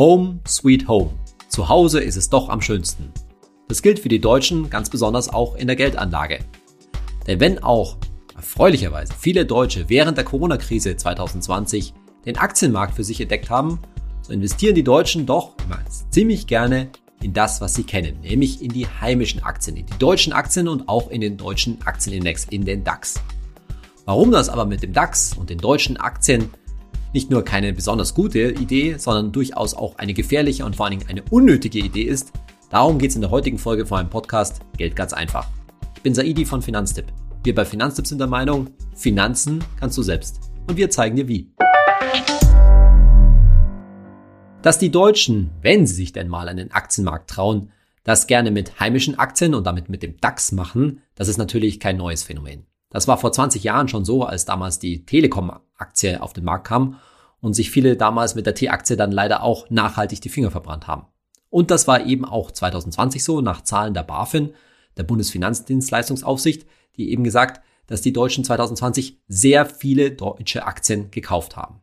Home, sweet home. Zu Hause ist es doch am schönsten. Das gilt für die Deutschen ganz besonders auch in der Geldanlage. Denn wenn auch erfreulicherweise viele Deutsche während der Corona-Krise 2020 den Aktienmarkt für sich entdeckt haben, so investieren die Deutschen doch immer ziemlich gerne in das, was sie kennen, nämlich in die heimischen Aktien, in die deutschen Aktien und auch in den deutschen Aktienindex, in den DAX. Warum das aber mit dem DAX und den deutschen Aktien nicht nur keine besonders gute Idee, sondern durchaus auch eine gefährliche und vor allen Dingen eine unnötige Idee ist, darum geht es in der heutigen Folge von meinem Podcast Geld ganz einfach. Ich bin Saidi von Finanztipp. Wir bei Finanztipp sind der Meinung, Finanzen kannst du selbst. Und wir zeigen dir wie. Dass die Deutschen, wenn sie sich denn mal an den Aktienmarkt trauen, das gerne mit heimischen Aktien und damit mit dem DAX machen, das ist natürlich kein neues Phänomen. Das war vor 20 Jahren schon so, als damals die Telekom-Aktie auf den Markt kam und sich viele damals mit der T-Aktie dann leider auch nachhaltig die Finger verbrannt haben. Und das war eben auch 2020 so, nach Zahlen der BaFin, der Bundesfinanzdienstleistungsaufsicht, die eben gesagt, dass die Deutschen 2020 sehr viele deutsche Aktien gekauft haben.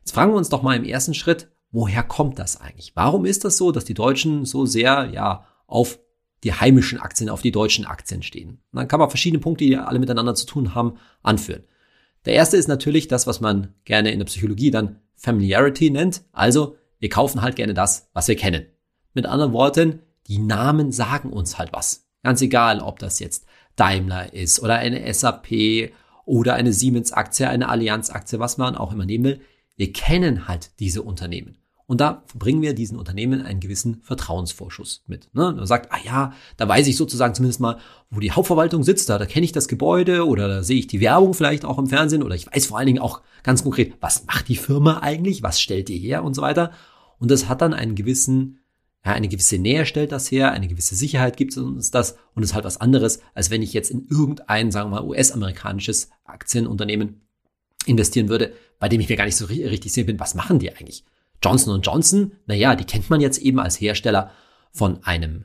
Jetzt fragen wir uns doch mal im ersten Schritt, woher kommt das eigentlich? Warum ist das so, dass die Deutschen so sehr, ja, auf die heimischen Aktien, auf die deutschen Aktien stehen. Und dann kann man verschiedene Punkte, die alle miteinander zu tun haben, anführen. Der erste ist natürlich das, was man gerne in der Psychologie dann Familiarity nennt. Also, wir kaufen halt gerne das, was wir kennen. Mit anderen Worten, die Namen sagen uns halt was. Ganz egal, ob das jetzt Daimler ist oder eine SAP oder eine Siemens-Aktie, eine Allianz-Aktie, was man auch immer nehmen will. Wir kennen halt diese Unternehmen. Und da bringen wir diesen Unternehmen einen gewissen Vertrauensvorschuss mit. Ne? Man sagt, ah ja, da weiß ich sozusagen zumindest mal, wo die Hauptverwaltung sitzt, da, da kenne ich das Gebäude oder da sehe ich die Werbung vielleicht auch im Fernsehen oder ich weiß vor allen Dingen auch ganz konkret, was macht die Firma eigentlich, was stellt die her und so weiter. Und das hat dann einen gewissen, ja, eine gewisse Nähe stellt das her, eine gewisse Sicherheit gibt uns das und ist halt was anderes, als wenn ich jetzt in irgendein, sagen wir mal, US-amerikanisches Aktienunternehmen investieren würde, bei dem ich mir gar nicht so richtig sicher bin, was machen die eigentlich? Johnson Johnson, naja, die kennt man jetzt eben als Hersteller von einem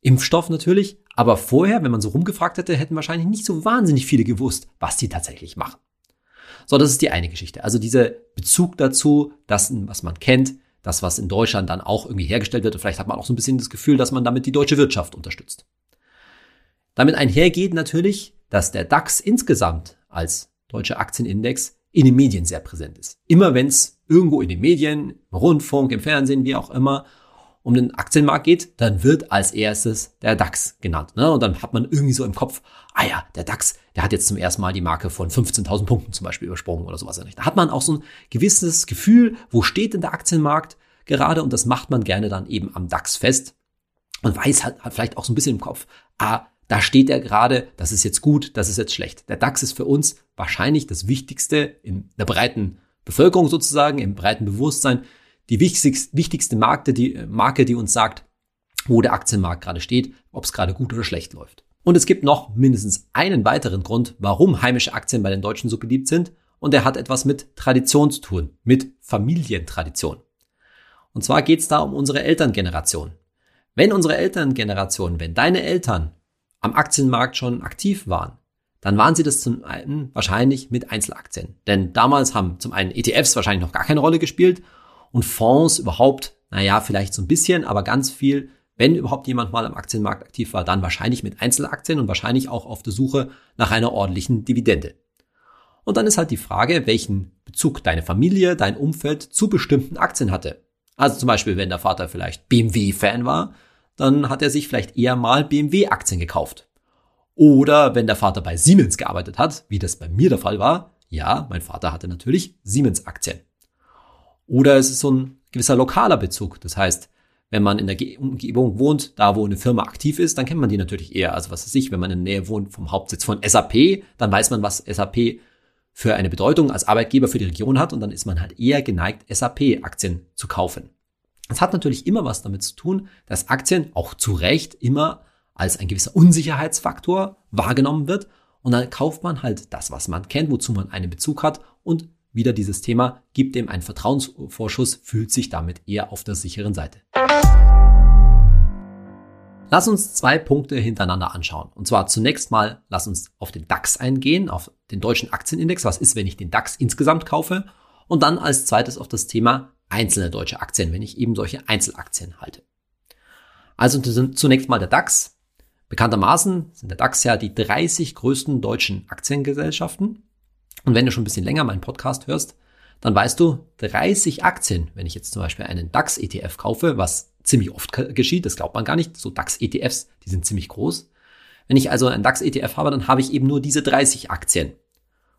Impfstoff natürlich. Aber vorher, wenn man so rumgefragt hätte, hätten wahrscheinlich nicht so wahnsinnig viele gewusst, was die tatsächlich machen. So, das ist die eine Geschichte. Also dieser Bezug dazu, das, was man kennt, das, was in Deutschland dann auch irgendwie hergestellt wird. Und vielleicht hat man auch so ein bisschen das Gefühl, dass man damit die deutsche Wirtschaft unterstützt. Damit einhergeht natürlich, dass der DAX insgesamt als deutscher Aktienindex in den Medien sehr präsent ist. Immer wenn es irgendwo in den Medien, im Rundfunk, im Fernsehen, wie auch immer, um den Aktienmarkt geht, dann wird als erstes der DAX genannt. Ne? Und dann hat man irgendwie so im Kopf, ah ja, der DAX, der hat jetzt zum ersten Mal die Marke von 15.000 Punkten zum Beispiel übersprungen oder sowas. Da hat man auch so ein gewisses Gefühl, wo steht denn der Aktienmarkt gerade? Und das macht man gerne dann eben am DAX fest und weiß halt, hat vielleicht auch so ein bisschen im Kopf, ah, da steht er gerade, das ist jetzt gut, das ist jetzt schlecht. Der DAX ist für uns wahrscheinlich das Wichtigste in der breiten Bevölkerung sozusagen, im breiten Bewusstsein, die wichtigste, wichtigste Marke, die, Marke, die uns sagt, wo der Aktienmarkt gerade steht, ob es gerade gut oder schlecht läuft. Und es gibt noch mindestens einen weiteren Grund, warum heimische Aktien bei den Deutschen so beliebt sind. Und der hat etwas mit Tradition zu tun, mit Familientradition. Und zwar geht es da um unsere Elterngeneration. Wenn unsere Elterngeneration, wenn deine Eltern am Aktienmarkt schon aktiv waren, dann waren sie das zum einen wahrscheinlich mit Einzelaktien. Denn damals haben zum einen ETFs wahrscheinlich noch gar keine Rolle gespielt und Fonds überhaupt, naja, vielleicht so ein bisschen, aber ganz viel, wenn überhaupt jemand mal am Aktienmarkt aktiv war, dann wahrscheinlich mit Einzelaktien und wahrscheinlich auch auf der Suche nach einer ordentlichen Dividende. Und dann ist halt die Frage, welchen Bezug deine Familie, dein Umfeld zu bestimmten Aktien hatte. Also zum Beispiel, wenn der Vater vielleicht BMW-Fan war, dann hat er sich vielleicht eher mal BMW-Aktien gekauft. Oder wenn der Vater bei Siemens gearbeitet hat, wie das bei mir der Fall war, ja, mein Vater hatte natürlich Siemens-Aktien. Oder es ist so ein gewisser lokaler Bezug. Das heißt, wenn man in der Umgebung wohnt, da wo eine Firma aktiv ist, dann kennt man die natürlich eher. Also was weiß ich, wenn man in der Nähe wohnt vom Hauptsitz von SAP, dann weiß man, was SAP für eine Bedeutung als Arbeitgeber für die Region hat und dann ist man halt eher geneigt, SAP-Aktien zu kaufen. Das hat natürlich immer was damit zu tun, dass Aktien auch zu Recht immer als ein gewisser Unsicherheitsfaktor wahrgenommen wird. Und dann kauft man halt das, was man kennt, wozu man einen Bezug hat und wieder dieses Thema gibt dem einen Vertrauensvorschuss, fühlt sich damit eher auf der sicheren Seite. Lass uns zwei Punkte hintereinander anschauen. Und zwar zunächst mal, lass uns auf den DAX eingehen, auf den deutschen Aktienindex. Was ist, wenn ich den DAX insgesamt kaufe? Und dann als zweites auf das Thema einzelne deutsche Aktien, wenn ich eben solche Einzelaktien halte. Also zunächst mal der DAX. Bekanntermaßen sind der DAX ja die 30 größten deutschen Aktiengesellschaften. Und wenn du schon ein bisschen länger meinen Podcast hörst, dann weißt du, 30 Aktien, wenn ich jetzt zum Beispiel einen DAX-ETF kaufe, was ziemlich oft geschieht, das glaubt man gar nicht, so DAX-ETFs, die sind ziemlich groß. Wenn ich also einen DAX-ETF habe, dann habe ich eben nur diese 30 Aktien.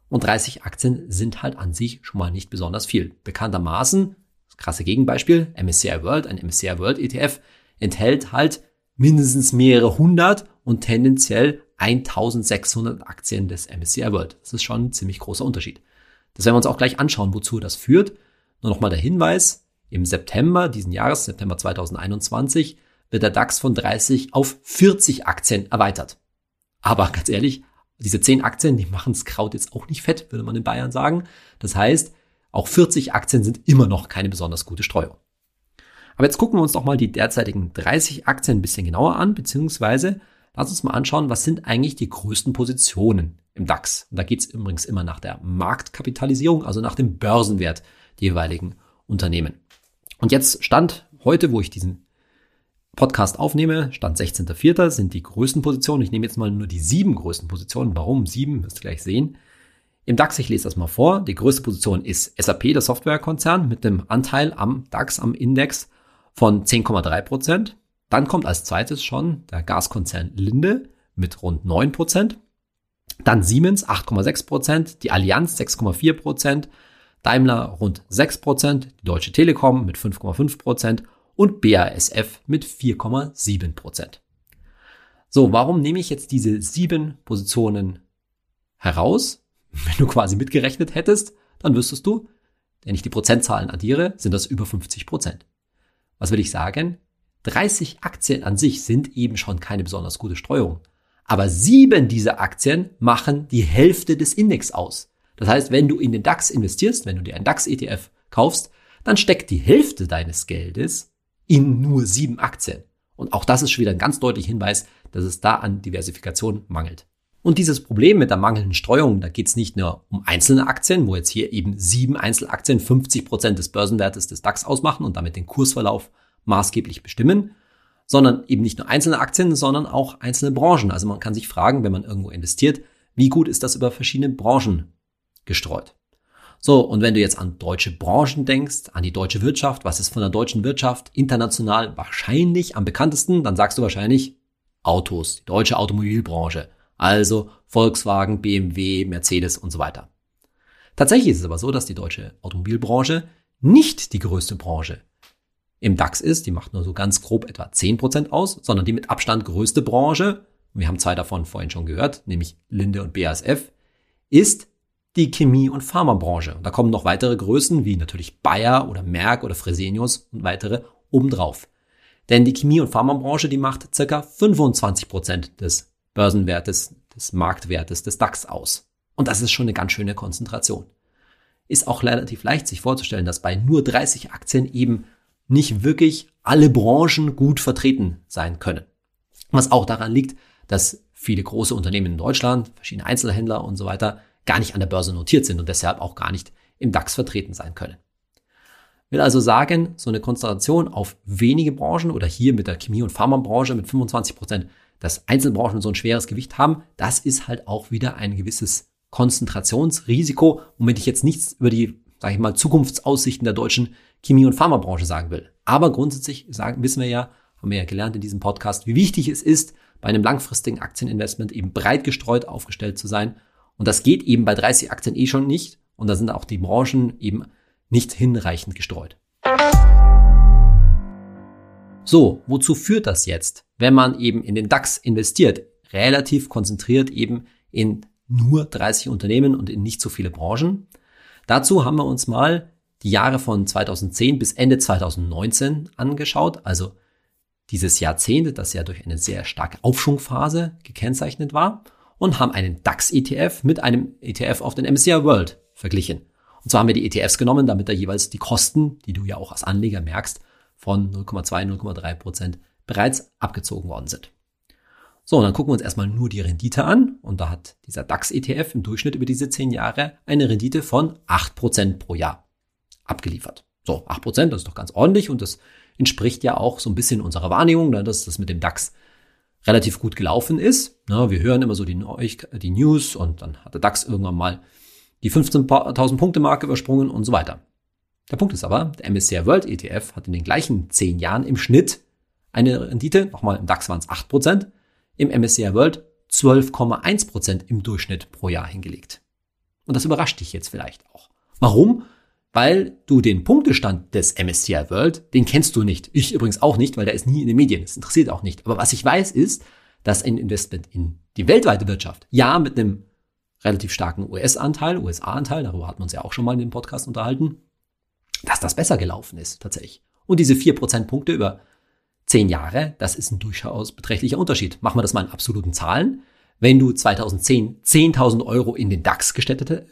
Und 30 Aktien sind halt an sich schon mal nicht besonders viel. Bekanntermaßen, krasse Gegenbeispiel, MSCI World, ein MSCI World ETF enthält halt mindestens mehrere hundert und tendenziell 1600 Aktien des MSCI World. Das ist schon ein ziemlich großer Unterschied. Das werden wir uns auch gleich anschauen, wozu das führt. Nur nochmal der Hinweis, im September diesen Jahres, September 2021, wird der DAX von 30 auf 40 Aktien erweitert. Aber ganz ehrlich, diese 10 Aktien, die machen das Kraut jetzt auch nicht fett, würde man in Bayern sagen. Das heißt, auch 40 Aktien sind immer noch keine besonders gute Streuung. Aber jetzt gucken wir uns doch mal die derzeitigen 30 Aktien ein bisschen genauer an, beziehungsweise lass uns mal anschauen, was sind eigentlich die größten Positionen im DAX. Und da geht es übrigens immer nach der Marktkapitalisierung, also nach dem Börsenwert der jeweiligen Unternehmen. Und jetzt stand heute, wo ich diesen Podcast aufnehme, stand 16.04. sind die größten Positionen. Ich nehme jetzt mal nur die sieben größten Positionen. Warum sieben, wirst du gleich sehen. Im DAX, ich lese das mal vor, die größte Position ist SAP, der Softwarekonzern, mit dem Anteil am DAX, am Index von 10,3 Prozent. Dann kommt als zweites schon der Gaskonzern Linde mit rund 9 Prozent. Dann Siemens 8,6 Prozent, die Allianz 6,4 Prozent, Daimler rund 6 Prozent, die Deutsche Telekom mit 5,5 Prozent und BASF mit 4,7 Prozent. So, warum nehme ich jetzt diese sieben Positionen heraus? Wenn du quasi mitgerechnet hättest, dann wüsstest du, wenn ich die Prozentzahlen addiere, sind das über 50 Prozent. Was will ich sagen? 30 Aktien an sich sind eben schon keine besonders gute Streuung. Aber sieben dieser Aktien machen die Hälfte des Index aus. Das heißt, wenn du in den DAX investierst, wenn du dir einen DAX-ETF kaufst, dann steckt die Hälfte deines Geldes in nur sieben Aktien. Und auch das ist schon wieder ein ganz deutlicher Hinweis, dass es da an Diversifikation mangelt. Und dieses Problem mit der mangelnden Streuung, da geht es nicht nur um einzelne Aktien, wo jetzt hier eben sieben Einzelaktien 50 Prozent des Börsenwertes des DAX ausmachen und damit den Kursverlauf maßgeblich bestimmen, sondern eben nicht nur einzelne Aktien, sondern auch einzelne Branchen. Also man kann sich fragen, wenn man irgendwo investiert, wie gut ist das über verschiedene Branchen gestreut? So, und wenn du jetzt an deutsche Branchen denkst, an die deutsche Wirtschaft, was ist von der deutschen Wirtschaft international wahrscheinlich am bekanntesten, dann sagst du wahrscheinlich Autos, die deutsche Automobilbranche. Also Volkswagen, BMW, Mercedes und so weiter. Tatsächlich ist es aber so, dass die deutsche Automobilbranche nicht die größte Branche im DAX ist, die macht nur so ganz grob etwa 10% aus, sondern die mit Abstand größte Branche, wir haben zwei davon vorhin schon gehört, nämlich Linde und BASF, ist die Chemie- und Pharmabranche. Und da kommen noch weitere Größen wie natürlich Bayer oder Merck oder Fresenius und weitere obendrauf. Denn die Chemie- und Pharmabranche, die macht circa 25% des Börsenwertes, des Marktwertes des DAX aus. Und das ist schon eine ganz schöne Konzentration. Ist auch relativ leicht sich vorzustellen, dass bei nur 30 Aktien eben nicht wirklich alle Branchen gut vertreten sein können. Was auch daran liegt, dass viele große Unternehmen in Deutschland, verschiedene Einzelhändler und so weiter gar nicht an der Börse notiert sind und deshalb auch gar nicht im DAX vertreten sein können. Will also sagen, so eine Konzentration auf wenige Branchen oder hier mit der Chemie- und Pharmabranche mit 25 Prozent dass Einzelbranchen so ein schweres Gewicht haben, das ist halt auch wieder ein gewisses Konzentrationsrisiko, womit ich jetzt nichts über die, sage ich mal, Zukunftsaussichten der deutschen Chemie- und Pharmabranche sagen will. Aber grundsätzlich sagen, wissen wir ja, haben wir ja gelernt in diesem Podcast, wie wichtig es ist, bei einem langfristigen Aktieninvestment eben breit gestreut aufgestellt zu sein. Und das geht eben bei 30 Aktien eh schon nicht. Und da sind auch die Branchen eben nicht hinreichend gestreut. So, wozu führt das jetzt, wenn man eben in den DAX investiert? Relativ konzentriert eben in nur 30 Unternehmen und in nicht so viele Branchen. Dazu haben wir uns mal die Jahre von 2010 bis Ende 2019 angeschaut, also dieses Jahrzehnt, das ja durch eine sehr starke Aufschwungphase gekennzeichnet war, und haben einen DAX-ETF mit einem ETF auf den MSCI World verglichen. Und zwar haben wir die ETFs genommen, damit da jeweils die Kosten, die du ja auch als Anleger merkst, von 0,2, 0,3 Prozent bereits abgezogen worden sind. So, und dann gucken wir uns erstmal nur die Rendite an. Und da hat dieser DAX-ETF im Durchschnitt über diese zehn Jahre eine Rendite von 8% pro Jahr abgeliefert. So, 8%, das ist doch ganz ordentlich und das entspricht ja auch so ein bisschen unserer Wahrnehmung, ne, dass das mit dem DAX relativ gut gelaufen ist. Wir hören immer so die, die News und dann hat der DAX irgendwann mal die 15.000 Punkte Marke übersprungen und so weiter. Der Punkt ist aber, der MSCI World ETF hat in den gleichen 10 Jahren im Schnitt eine Rendite, nochmal im DAX waren es 8%, im MSCI World 12,1% im Durchschnitt pro Jahr hingelegt. Und das überrascht dich jetzt vielleicht auch. Warum? Weil du den Punktestand des MSCI World, den kennst du nicht. Ich übrigens auch nicht, weil der ist nie in den Medien. Das interessiert auch nicht. Aber was ich weiß ist, dass ein Investment in die weltweite Wirtschaft, ja, mit einem relativ starken US-Anteil, USA-Anteil, darüber hat man uns ja auch schon mal in dem Podcast unterhalten, dass das besser gelaufen ist, tatsächlich. Und diese vier Prozentpunkte über zehn Jahre, das ist ein durchaus beträchtlicher Unterschied. Machen wir das mal in absoluten Zahlen. Wenn du 2010 10.000 Euro in den DAX gesteckt,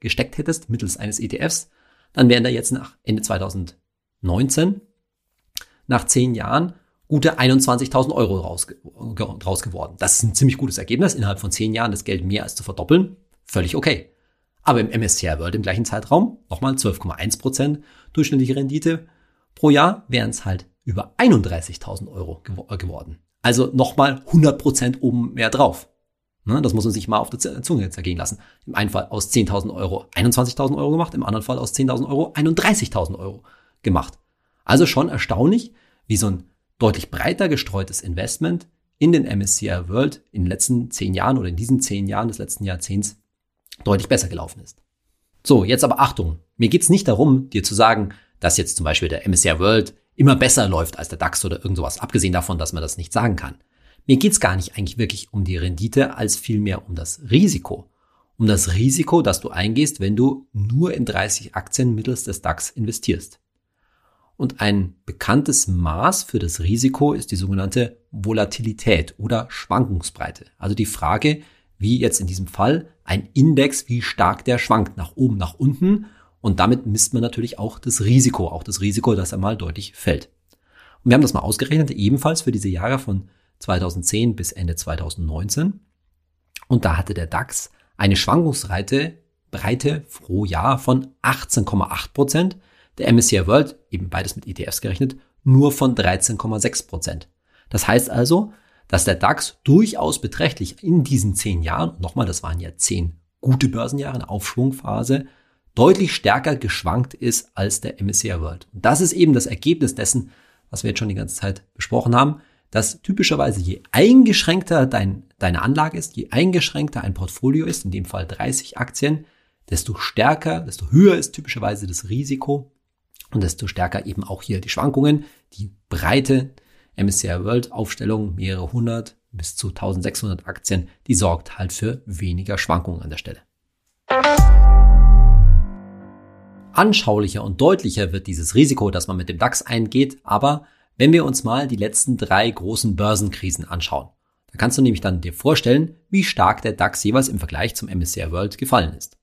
gesteckt hättest, mittels eines ETFs, dann wären da jetzt nach Ende 2019, nach zehn Jahren, gute 21.000 Euro raus, raus geworden. Das ist ein ziemlich gutes Ergebnis. Innerhalb von zehn Jahren das Geld mehr als zu verdoppeln. Völlig okay. Aber im MSCI World im gleichen Zeitraum, nochmal 12,1 Prozent durchschnittliche Rendite pro Jahr, wären es halt über 31.000 Euro gew geworden. Also nochmal 100 Prozent oben mehr drauf. Ne, das muss man sich mal auf der Zunge zergehen lassen. Im einen Fall aus 10.000 Euro 21.000 Euro gemacht, im anderen Fall aus 10.000 Euro 31.000 Euro gemacht. Also schon erstaunlich, wie so ein deutlich breiter gestreutes Investment in den MSCI World in den letzten zehn Jahren oder in diesen zehn Jahren des letzten Jahrzehnts deutlich besser gelaufen ist. So, jetzt aber Achtung. Mir geht's nicht darum, dir zu sagen, dass jetzt zum Beispiel der MSCI World immer besser läuft als der DAX oder irgend sowas, abgesehen davon, dass man das nicht sagen kann. Mir geht's gar nicht eigentlich wirklich um die Rendite, als vielmehr um das Risiko. Um das Risiko, das du eingehst, wenn du nur in 30 Aktien mittels des DAX investierst. Und ein bekanntes Maß für das Risiko ist die sogenannte Volatilität oder Schwankungsbreite. Also die Frage, wie jetzt in diesem Fall ein Index, wie stark der schwankt, nach oben, nach unten. Und damit misst man natürlich auch das Risiko, auch das Risiko, dass er mal deutlich fällt. Und wir haben das mal ausgerechnet, ebenfalls für diese Jahre von 2010 bis Ende 2019. Und da hatte der DAX eine Schwankungsrate Breite pro Jahr von 18,8 Prozent. Der MSCI World, eben beides mit ETFs gerechnet, nur von 13,6 Prozent. Das heißt also, dass der DAX durchaus beträchtlich in diesen zehn Jahren, nochmal, das waren ja zehn gute Börsenjahre, eine Aufschwungphase, deutlich stärker geschwankt ist als der MSCI World. Und das ist eben das Ergebnis dessen, was wir jetzt schon die ganze Zeit besprochen haben dass typischerweise je eingeschränkter dein, deine Anlage ist, je eingeschränkter ein Portfolio ist, in dem Fall 30 Aktien, desto stärker, desto höher ist typischerweise das Risiko und desto stärker eben auch hier die Schwankungen. Die breite MSCI World Aufstellung, mehrere hundert bis zu 1600 Aktien, die sorgt halt für weniger Schwankungen an der Stelle. Anschaulicher und deutlicher wird dieses Risiko, das man mit dem DAX eingeht, aber wenn wir uns mal die letzten drei großen Börsenkrisen anschauen. Da kannst du nämlich dann dir vorstellen, wie stark der DAX jeweils im Vergleich zum MSCI World gefallen ist.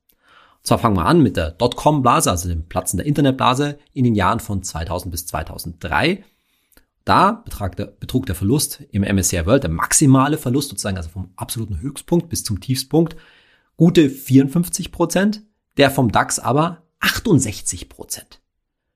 Und zwar fangen wir an mit der Dotcom-Blase, also dem Platzen der Internetblase in den Jahren von 2000 bis 2003. Da betrug der, betrug der Verlust im MSCI World, der maximale Verlust sozusagen, also vom absoluten Höchstpunkt bis zum Tiefstpunkt, gute 54 Prozent, der vom DAX aber 68 Prozent.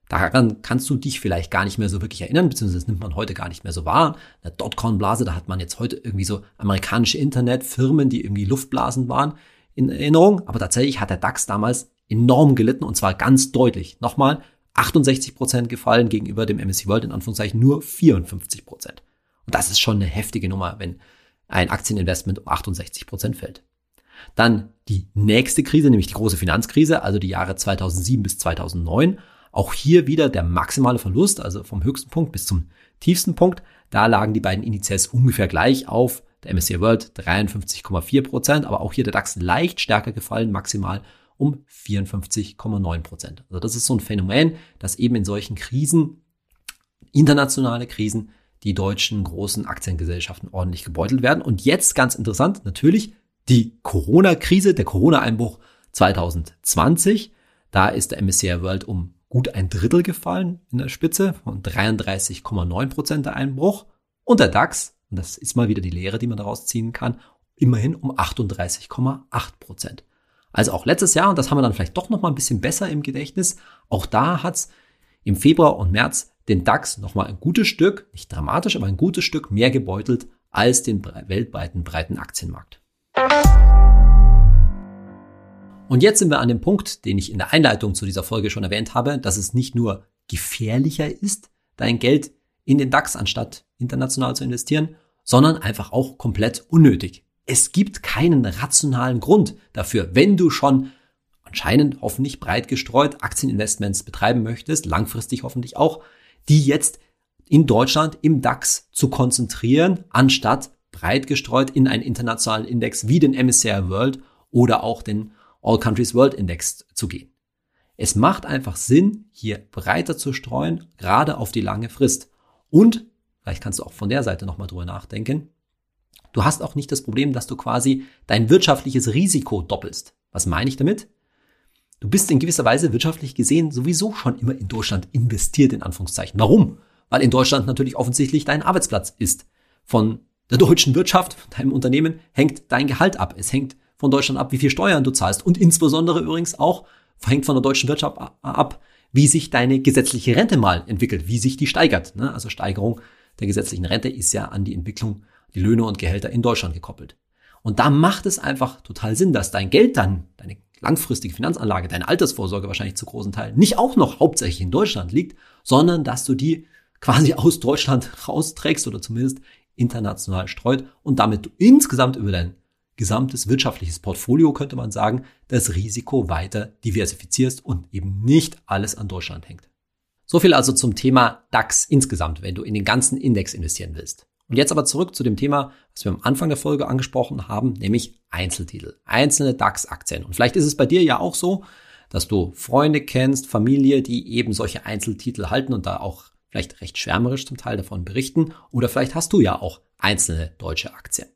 Daran kannst du dich vielleicht gar nicht mehr so wirklich erinnern, beziehungsweise das nimmt man heute gar nicht mehr so wahr. Eine Dotcom-Blase, da hat man jetzt heute irgendwie so amerikanische Internetfirmen, die irgendwie Luftblasen waren, in Erinnerung. Aber tatsächlich hat der DAX damals enorm gelitten und zwar ganz deutlich. Nochmal 68 Prozent gefallen gegenüber dem MSCI World in Anführungszeichen nur 54 Prozent. Und das ist schon eine heftige Nummer, wenn ein Aktieninvestment um 68 Prozent fällt. Dann die nächste Krise, nämlich die große Finanzkrise, also die Jahre 2007 bis 2009. Auch hier wieder der maximale Verlust, also vom höchsten Punkt bis zum tiefsten Punkt. Da lagen die beiden Indizes ungefähr gleich auf. Der MSCI World 53,4 Prozent, aber auch hier der DAX leicht stärker gefallen, maximal um 54,9 Prozent. Also das ist so ein Phänomen, dass eben in solchen Krisen, internationale Krisen, die deutschen großen Aktiengesellschaften ordentlich gebeutelt werden. Und jetzt ganz interessant, natürlich die Corona-Krise, der Corona-Einbruch 2020. Da ist der MSCI World um gut ein Drittel gefallen in der Spitze von 33,9 Prozent der Einbruch. Und der DAX, und das ist mal wieder die Lehre, die man daraus ziehen kann, immerhin um 38,8 Prozent. Also auch letztes Jahr, und das haben wir dann vielleicht doch noch mal ein bisschen besser im Gedächtnis, auch da hat's im Februar und März den DAX nochmal ein gutes Stück, nicht dramatisch, aber ein gutes Stück mehr gebeutelt als den weltweiten breiten Aktienmarkt. Und jetzt sind wir an dem Punkt, den ich in der Einleitung zu dieser Folge schon erwähnt habe, dass es nicht nur gefährlicher ist, dein Geld in den DAX anstatt international zu investieren, sondern einfach auch komplett unnötig. Es gibt keinen rationalen Grund dafür, wenn du schon anscheinend hoffentlich breit gestreut Aktieninvestments betreiben möchtest, langfristig hoffentlich auch, die jetzt in Deutschland im DAX zu konzentrieren, anstatt breit gestreut in einen internationalen Index wie den MSCI World oder auch den All Countries World Index zu gehen. Es macht einfach Sinn, hier breiter zu streuen, gerade auf die lange Frist. Und, vielleicht kannst du auch von der Seite nochmal drüber nachdenken, du hast auch nicht das Problem, dass du quasi dein wirtschaftliches Risiko doppelst. Was meine ich damit? Du bist in gewisser Weise wirtschaftlich gesehen sowieso schon immer in Deutschland investiert, in Anführungszeichen. Warum? Weil in Deutschland natürlich offensichtlich dein Arbeitsplatz ist. Von der deutschen Wirtschaft, deinem Unternehmen, hängt dein Gehalt ab. Es hängt von Deutschland ab, wie viel Steuern du zahlst. Und insbesondere übrigens auch hängt von der deutschen Wirtschaft ab, wie sich deine gesetzliche Rente mal entwickelt, wie sich die steigert. Ne? Also Steigerung der gesetzlichen Rente ist ja an die Entwicklung, die Löhne und Gehälter in Deutschland gekoppelt. Und da macht es einfach total Sinn, dass dein Geld dann, deine langfristige Finanzanlage, deine Altersvorsorge wahrscheinlich zu großen Teilen nicht auch noch hauptsächlich in Deutschland liegt, sondern dass du die quasi aus Deutschland rausträgst oder zumindest international streut und damit du insgesamt über dein gesamtes wirtschaftliches Portfolio, könnte man sagen, das Risiko weiter diversifizierst und eben nicht alles an Deutschland hängt. So viel also zum Thema DAX insgesamt, wenn du in den ganzen Index investieren willst. Und jetzt aber zurück zu dem Thema, was wir am Anfang der Folge angesprochen haben, nämlich Einzeltitel, einzelne DAX-Aktien. Und vielleicht ist es bei dir ja auch so, dass du Freunde kennst, Familie, die eben solche Einzeltitel halten und da auch vielleicht recht schwärmerisch zum Teil davon berichten. Oder vielleicht hast du ja auch einzelne deutsche Aktien.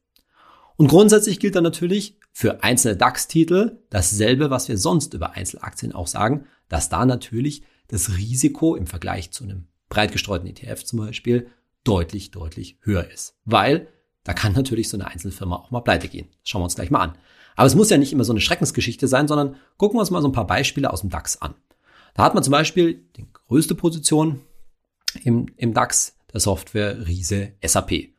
Und grundsätzlich gilt dann natürlich für einzelne DAX-Titel dasselbe, was wir sonst über Einzelaktien auch sagen, dass da natürlich das Risiko im Vergleich zu einem breit gestreuten ETF zum Beispiel deutlich, deutlich höher ist. Weil da kann natürlich so eine Einzelfirma auch mal pleite gehen. Das schauen wir uns gleich mal an. Aber es muss ja nicht immer so eine Schreckensgeschichte sein, sondern gucken wir uns mal so ein paar Beispiele aus dem DAX an. Da hat man zum Beispiel die größte Position im, im DAX der Software Riese SAP.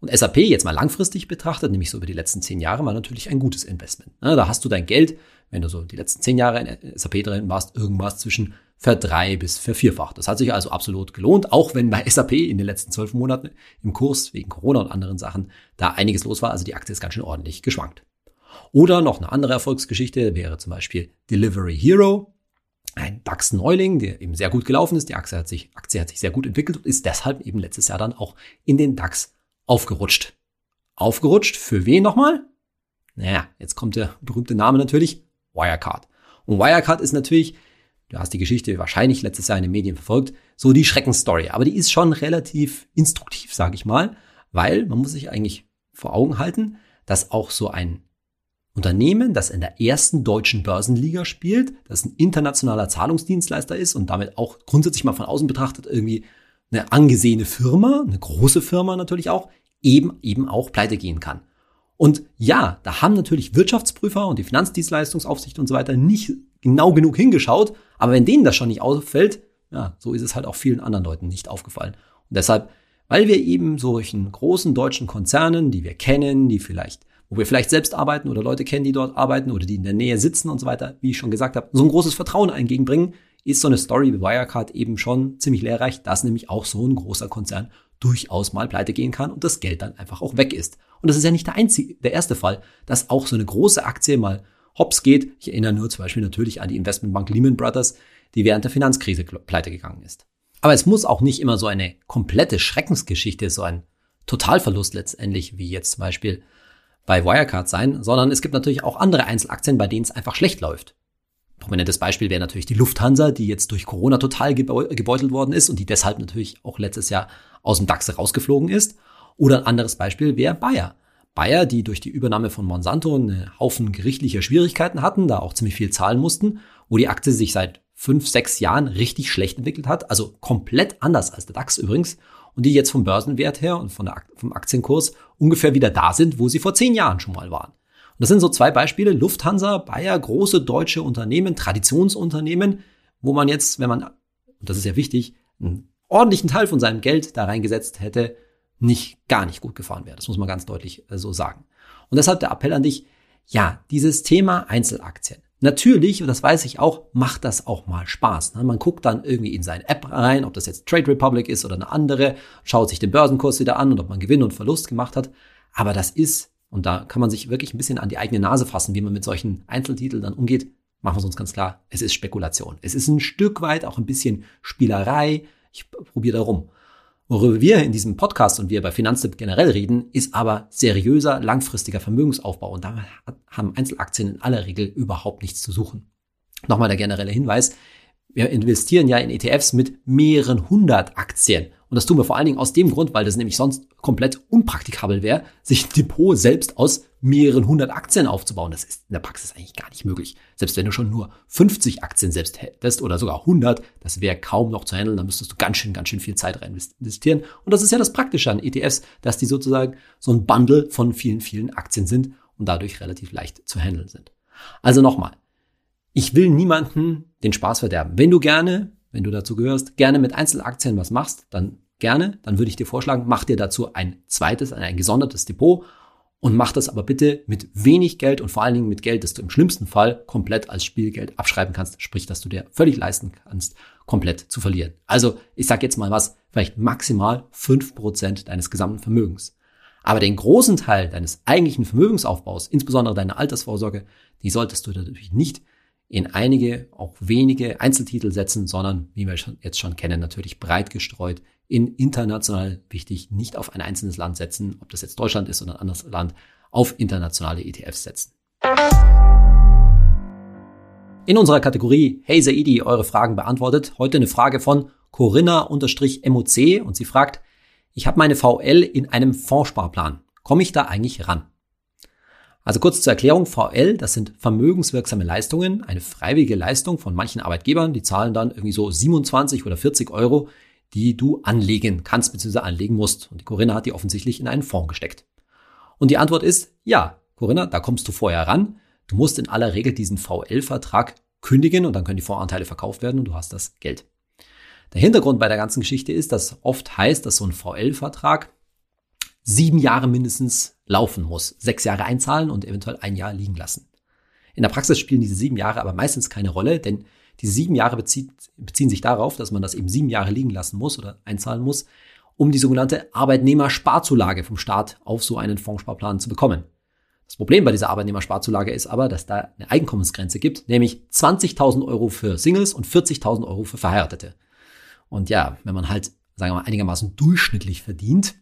Und SAP jetzt mal langfristig betrachtet, nämlich so über die letzten zehn Jahre, war natürlich ein gutes Investment. Da hast du dein Geld, wenn du so die letzten zehn Jahre in SAP drin warst, irgendwas zwischen verdrei bis vervierfacht. Das hat sich also absolut gelohnt, auch wenn bei SAP in den letzten zwölf Monaten im Kurs wegen Corona und anderen Sachen da einiges los war. Also die Aktie ist ganz schön ordentlich geschwankt. Oder noch eine andere Erfolgsgeschichte wäre zum Beispiel Delivery Hero, ein DAX-Neuling, der eben sehr gut gelaufen ist. Die Aktie hat sich, Aktie hat sich sehr gut entwickelt und ist deshalb eben letztes Jahr dann auch in den DAX aufgerutscht. Aufgerutscht für wen nochmal? Naja, jetzt kommt der berühmte Name natürlich, Wirecard. Und Wirecard ist natürlich, du hast die Geschichte wahrscheinlich letztes Jahr in den Medien verfolgt, so die Schreckensstory. Aber die ist schon relativ instruktiv, sage ich mal, weil man muss sich eigentlich vor Augen halten, dass auch so ein Unternehmen, das in der ersten deutschen Börsenliga spielt, das ein internationaler Zahlungsdienstleister ist und damit auch grundsätzlich mal von außen betrachtet irgendwie eine angesehene Firma, eine große Firma natürlich auch, eben, eben auch pleite gehen kann. Und ja, da haben natürlich Wirtschaftsprüfer und die Finanzdienstleistungsaufsicht und so weiter nicht genau genug hingeschaut, aber wenn denen das schon nicht auffällt, ja, so ist es halt auch vielen anderen Leuten nicht aufgefallen. Und deshalb, weil wir eben solchen großen deutschen Konzernen, die wir kennen, die vielleicht, wo wir vielleicht selbst arbeiten oder Leute kennen, die dort arbeiten oder die in der Nähe sitzen und so weiter, wie ich schon gesagt habe, so ein großes Vertrauen entgegenbringen, ist so eine Story wie Wirecard eben schon ziemlich lehrreich, dass nämlich auch so ein großer Konzern durchaus mal pleite gehen kann und das Geld dann einfach auch weg ist. Und das ist ja nicht der einzige, der erste Fall, dass auch so eine große Aktie mal hops geht. Ich erinnere nur zum Beispiel natürlich an die Investmentbank Lehman Brothers, die während der Finanzkrise pleite gegangen ist. Aber es muss auch nicht immer so eine komplette Schreckensgeschichte, so ein Totalverlust letztendlich, wie jetzt zum Beispiel bei Wirecard sein, sondern es gibt natürlich auch andere Einzelaktien, bei denen es einfach schlecht läuft. Prominentes Beispiel wäre natürlich die Lufthansa, die jetzt durch Corona total gebeutelt worden ist und die deshalb natürlich auch letztes Jahr aus dem DAX rausgeflogen ist. Oder ein anderes Beispiel wäre Bayer. Bayer, die durch die Übernahme von Monsanto einen Haufen gerichtlicher Schwierigkeiten hatten, da auch ziemlich viel zahlen mussten, wo die Aktie sich seit fünf, sechs Jahren richtig schlecht entwickelt hat, also komplett anders als der DAX übrigens, und die jetzt vom Börsenwert her und von der, vom Aktienkurs ungefähr wieder da sind, wo sie vor zehn Jahren schon mal waren. Und das sind so zwei Beispiele, Lufthansa, Bayer, große deutsche Unternehmen, Traditionsunternehmen, wo man jetzt, wenn man und das ist ja wichtig, einen ordentlichen Teil von seinem Geld da reingesetzt hätte, nicht gar nicht gut gefahren wäre. Das muss man ganz deutlich äh, so sagen. Und deshalb der Appell an dich, ja, dieses Thema Einzelaktien. Natürlich, und das weiß ich auch, macht das auch mal Spaß. Ne? Man guckt dann irgendwie in seine App rein, ob das jetzt Trade Republic ist oder eine andere, schaut sich den Börsenkurs wieder an und ob man Gewinn und Verlust gemacht hat. Aber das ist, und da kann man sich wirklich ein bisschen an die eigene Nase fassen, wie man mit solchen Einzeltiteln dann umgeht. Machen wir es uns ganz klar, es ist Spekulation. Es ist ein Stück weit auch ein bisschen Spielerei. Ich probiere da rum. Worüber wir in diesem Podcast und wir bei Finanztipp generell reden, ist aber seriöser, langfristiger Vermögensaufbau. Und da haben Einzelaktien in aller Regel überhaupt nichts zu suchen. Nochmal der generelle Hinweis. Wir investieren ja in ETFs mit mehreren hundert Aktien. Und das tun wir vor allen Dingen aus dem Grund, weil das nämlich sonst komplett unpraktikabel wäre, sich ein Depot selbst aus mehreren hundert Aktien aufzubauen. Das ist in der Praxis eigentlich gar nicht möglich. Selbst wenn du schon nur 50 Aktien selbst hättest oder sogar 100, das wäre kaum noch zu handeln. Da müsstest du ganz schön, ganz schön viel Zeit rein investieren. Und das ist ja das Praktische an ETFs, dass die sozusagen so ein Bundle von vielen, vielen Aktien sind und dadurch relativ leicht zu handeln sind. Also nochmal. Ich will niemanden den Spaß verderben. Wenn du gerne wenn du dazu gehörst, gerne mit Einzelaktien was machst, dann gerne, dann würde ich dir vorschlagen, mach dir dazu ein zweites, ein gesondertes Depot und mach das aber bitte mit wenig Geld und vor allen Dingen mit Geld, das du im schlimmsten Fall komplett als Spielgeld abschreiben kannst, sprich, dass du dir völlig leisten kannst, komplett zu verlieren. Also, ich sag jetzt mal was, vielleicht maximal fünf Prozent deines gesamten Vermögens. Aber den großen Teil deines eigentlichen Vermögensaufbaus, insbesondere deine Altersvorsorge, die solltest du natürlich nicht in einige, auch wenige Einzeltitel setzen, sondern, wie wir jetzt schon kennen, natürlich breit gestreut in international wichtig, nicht auf ein einzelnes Land setzen, ob das jetzt Deutschland ist oder ein anderes Land, auf internationale ETFs setzen. In unserer Kategorie Hey Saidi, eure Fragen beantwortet, heute eine Frage von Corinna-MOC und sie fragt, ich habe meine VL in einem Fondssparplan. Komme ich da eigentlich ran? Also kurz zur Erklärung, VL, das sind vermögenswirksame Leistungen, eine freiwillige Leistung von manchen Arbeitgebern, die zahlen dann irgendwie so 27 oder 40 Euro, die du anlegen kannst bzw. anlegen musst. Und die Corinna hat die offensichtlich in einen Fonds gesteckt. Und die Antwort ist, ja, Corinna, da kommst du vorher ran. Du musst in aller Regel diesen VL-Vertrag kündigen und dann können die Fondsanteile verkauft werden und du hast das Geld. Der Hintergrund bei der ganzen Geschichte ist, dass oft heißt, dass so ein VL-Vertrag sieben Jahre mindestens laufen muss. Sechs Jahre einzahlen und eventuell ein Jahr liegen lassen. In der Praxis spielen diese sieben Jahre aber meistens keine Rolle, denn diese sieben Jahre bezieht, beziehen sich darauf, dass man das eben sieben Jahre liegen lassen muss oder einzahlen muss, um die sogenannte Arbeitnehmersparzulage vom Staat auf so einen Fondssparplan zu bekommen. Das Problem bei dieser Arbeitnehmersparzulage ist aber, dass da eine Einkommensgrenze gibt, nämlich 20.000 Euro für Singles und 40.000 Euro für Verheiratete. Und ja, wenn man halt, sagen wir mal, einigermaßen durchschnittlich verdient,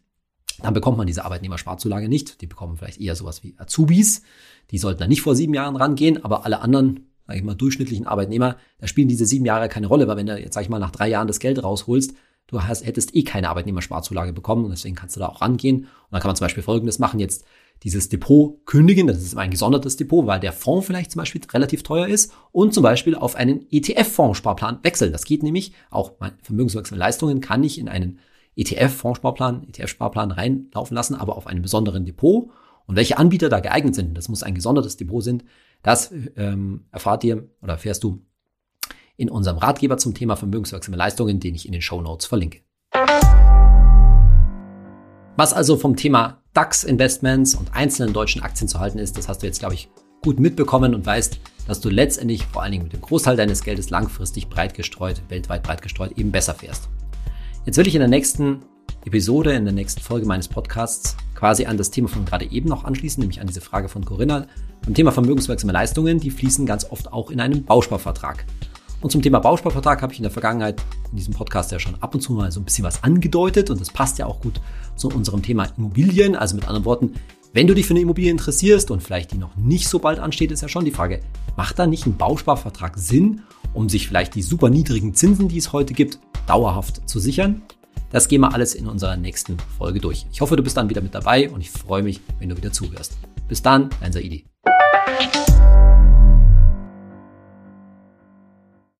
dann bekommt man diese Arbeitnehmersparzulage nicht. Die bekommen vielleicht eher sowas wie Azubis. Die sollten dann nicht vor sieben Jahren rangehen, aber alle anderen, sage ich mal, durchschnittlichen Arbeitnehmer, da spielen diese sieben Jahre keine Rolle, weil wenn du jetzt, sag ich mal, nach drei Jahren das Geld rausholst, du hast, hättest eh keine Arbeitnehmersparzulage bekommen und deswegen kannst du da auch rangehen. Und dann kann man zum Beispiel Folgendes machen, jetzt dieses Depot kündigen, das ist ein gesondertes Depot, weil der Fonds vielleicht zum Beispiel relativ teuer ist und zum Beispiel auf einen ETF-Fondssparplan wechseln. Das geht nämlich, auch vermögenswirksame Leistungen kann ich in einen ETF-Fondssparplan, ETF-Sparplan reinlaufen lassen, aber auf einem besonderen Depot. Und welche Anbieter da geeignet sind, das muss ein gesondertes Depot sind, das ähm, erfahrt ihr oder erfährst du in unserem Ratgeber zum Thema vermögenswirksame Leistungen, den ich in den Show Notes verlinke. Was also vom Thema DAX-Investments und einzelnen deutschen Aktien zu halten ist, das hast du jetzt, glaube ich, gut mitbekommen und weißt, dass du letztendlich vor allen Dingen mit dem Großteil deines Geldes langfristig breit gestreut, weltweit breit gestreut, eben besser fährst. Jetzt will ich in der nächsten Episode, in der nächsten Folge meines Podcasts quasi an das Thema von gerade eben noch anschließen, nämlich an diese Frage von Corinna. Beim Thema vermögenswirksame Leistungen, die fließen ganz oft auch in einem Bausparvertrag. Und zum Thema Bausparvertrag habe ich in der Vergangenheit in diesem Podcast ja schon ab und zu mal so ein bisschen was angedeutet und das passt ja auch gut zu unserem Thema Immobilien. Also mit anderen Worten, wenn du dich für eine Immobilie interessierst und vielleicht die noch nicht so bald ansteht, ist ja schon die Frage, macht da nicht ein Bausparvertrag Sinn, um sich vielleicht die super niedrigen Zinsen, die es heute gibt, dauerhaft zu sichern. Das gehen wir alles in unserer nächsten Folge durch. Ich hoffe, du bist dann wieder mit dabei und ich freue mich, wenn du wieder zuhörst. Bis dann, dein Saidi.